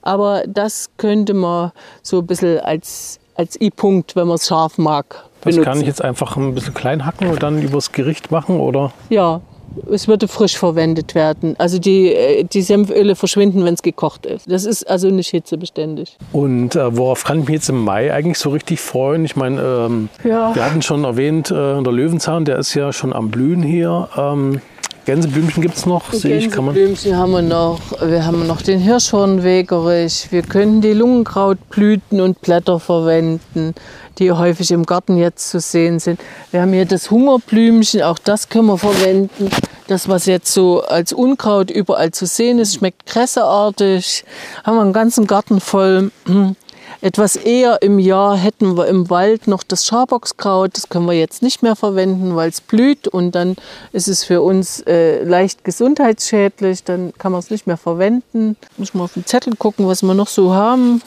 Aber das könnte man so ein bisschen als, als I-Punkt, wenn man es scharf mag, das kann ich jetzt einfach ein bisschen klein hacken und dann übers Gericht machen, oder? Ja, es würde frisch verwendet werden. Also die, äh, die Senföle verschwinden, wenn es gekocht ist. Das ist also nicht hitzebeständig. Und äh, worauf kann ich mich jetzt im Mai eigentlich so richtig freuen? Ich meine, ähm, ja. wir hatten schon erwähnt, äh, der Löwenzahn, der ist ja schon am Blühen hier. Ähm, Gänseblümchen gibt es noch, sehe ich. Kann man Gänseblümchen haben wir noch. Wir haben noch den Hirschhornwegerich. Wir können die Lungenkrautblüten und Blätter verwenden, die häufig im Garten jetzt zu sehen sind. Wir haben hier das Hungerblümchen, auch das können wir verwenden. Das, was jetzt so als Unkraut überall zu sehen ist, schmeckt kresseartig. Haben wir einen ganzen Garten voll. Etwas eher im Jahr hätten wir im Wald noch das Schaboxkraut. Das können wir jetzt nicht mehr verwenden, weil es blüht und dann ist es für uns äh, leicht gesundheitsschädlich. Dann kann man es nicht mehr verwenden. Muss mal auf den Zettel gucken, was wir noch so haben.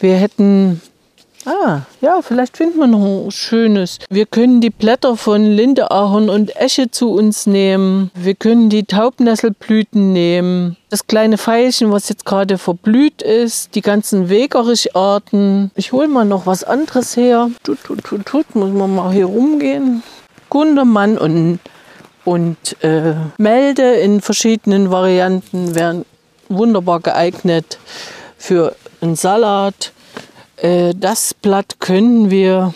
Wir hätten Ah, ja, vielleicht finden wir noch ein schönes. Wir können die Blätter von Linde, Ahorn und Esche zu uns nehmen. Wir können die Taubnesselblüten nehmen. Das kleine Veilchen, was jetzt gerade verblüht ist. Die ganzen Wegericharten. Ich hole mal noch was anderes her. Tut, tut, tut, tut. Muss man mal hier rumgehen. Gundermann und, und äh, Melde in verschiedenen Varianten wären wunderbar geeignet für einen Salat das Blatt können wir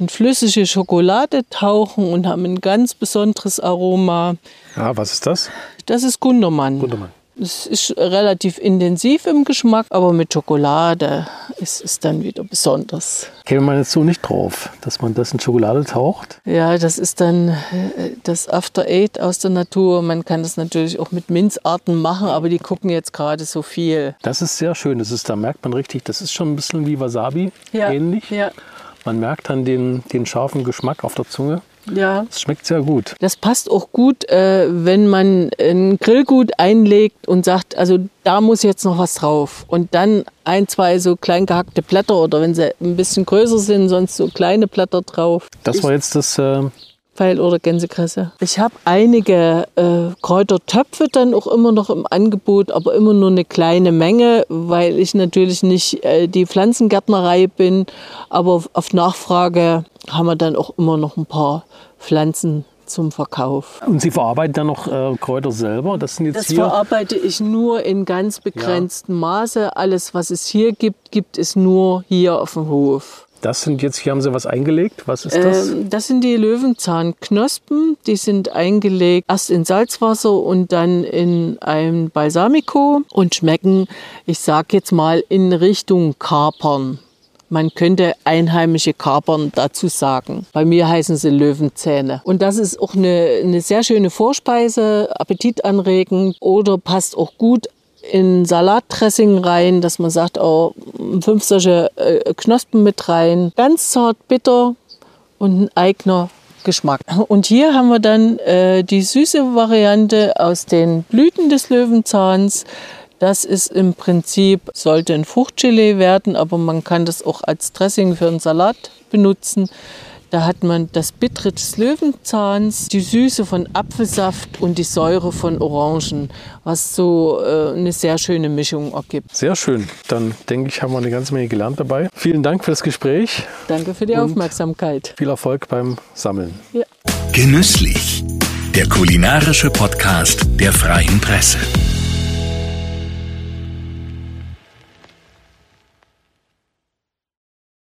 in flüssige Schokolade tauchen und haben ein ganz besonderes Aroma. Ja, was ist das? Das ist Gundermann. Gundermann. Es ist relativ intensiv im Geschmack, aber mit Schokolade ist es dann wieder besonders. Käme man jetzt so nicht drauf, dass man das in Schokolade taucht? Ja, das ist dann äh, das After Eight aus der Natur. Man kann das natürlich auch mit Minzarten machen, aber die gucken jetzt gerade so viel. Das ist sehr schön. Das ist, da merkt man richtig, das ist schon ein bisschen wie Wasabi Ja, ähnlich. ja. Man merkt dann den, den scharfen Geschmack auf der Zunge. Ja, Es schmeckt sehr gut. Das passt auch gut, äh, wenn man ein Grillgut einlegt und sagt, also da muss jetzt noch was drauf. Und dann ein, zwei so klein gehackte Blätter oder wenn sie ein bisschen größer sind, sonst so kleine Blätter drauf. Das war jetzt das. Äh, Pfeil oder Gänsekresse. Ich habe einige äh, Kräutertöpfe dann auch immer noch im Angebot, aber immer nur eine kleine Menge, weil ich natürlich nicht äh, die Pflanzengärtnerei bin. Aber auf- auf Nachfrage haben wir dann auch immer noch ein paar Pflanzen zum Verkauf. und Sie verarbeiten dann noch äh, Kräuter selber. Das sind jetzt Das hier. verarbeite ich nur in ganz begrenztem Maße. Alles, was es hier gibt, gibt es nur hier auf dem Hof. Das sind jetzt, hier haben Sie was eingelegt. Was ist das? Ähm, das sind die Löwenzahnknospen. Die sind eingelegt erst in Salzwasser und dann in ein Balsamico und schmecken, ich sag jetzt mal, in Richtung Kapern. Man könnte einheimische Kapern dazu sagen. Bei mir heißen sie Löwenzähne. Und das ist auch eine, eine sehr schöne Vorspeise, appetitanregend oder passt auch gut in Salatdressing rein, dass man sagt, oh, fünf solche äh, Knospen mit rein. Ganz zart, bitter und ein eigener Geschmack. Und hier haben wir dann äh, die süße Variante aus den Blüten des Löwenzahns. Das ist im Prinzip, sollte ein Fruchtgelee werden, aber man kann das auch als Dressing für einen Salat benutzen. Da hat man das Bittere des Löwenzahns, die Süße von Apfelsaft und die Säure von Orangen, was so äh, eine sehr schöne Mischung ergibt. Sehr schön. Dann denke ich, haben wir eine ganze Menge gelernt dabei. Vielen Dank für das Gespräch. Danke für die Aufmerksamkeit. Viel Erfolg beim Sammeln. Ja. Genüsslich. Der kulinarische Podcast der Freien Presse.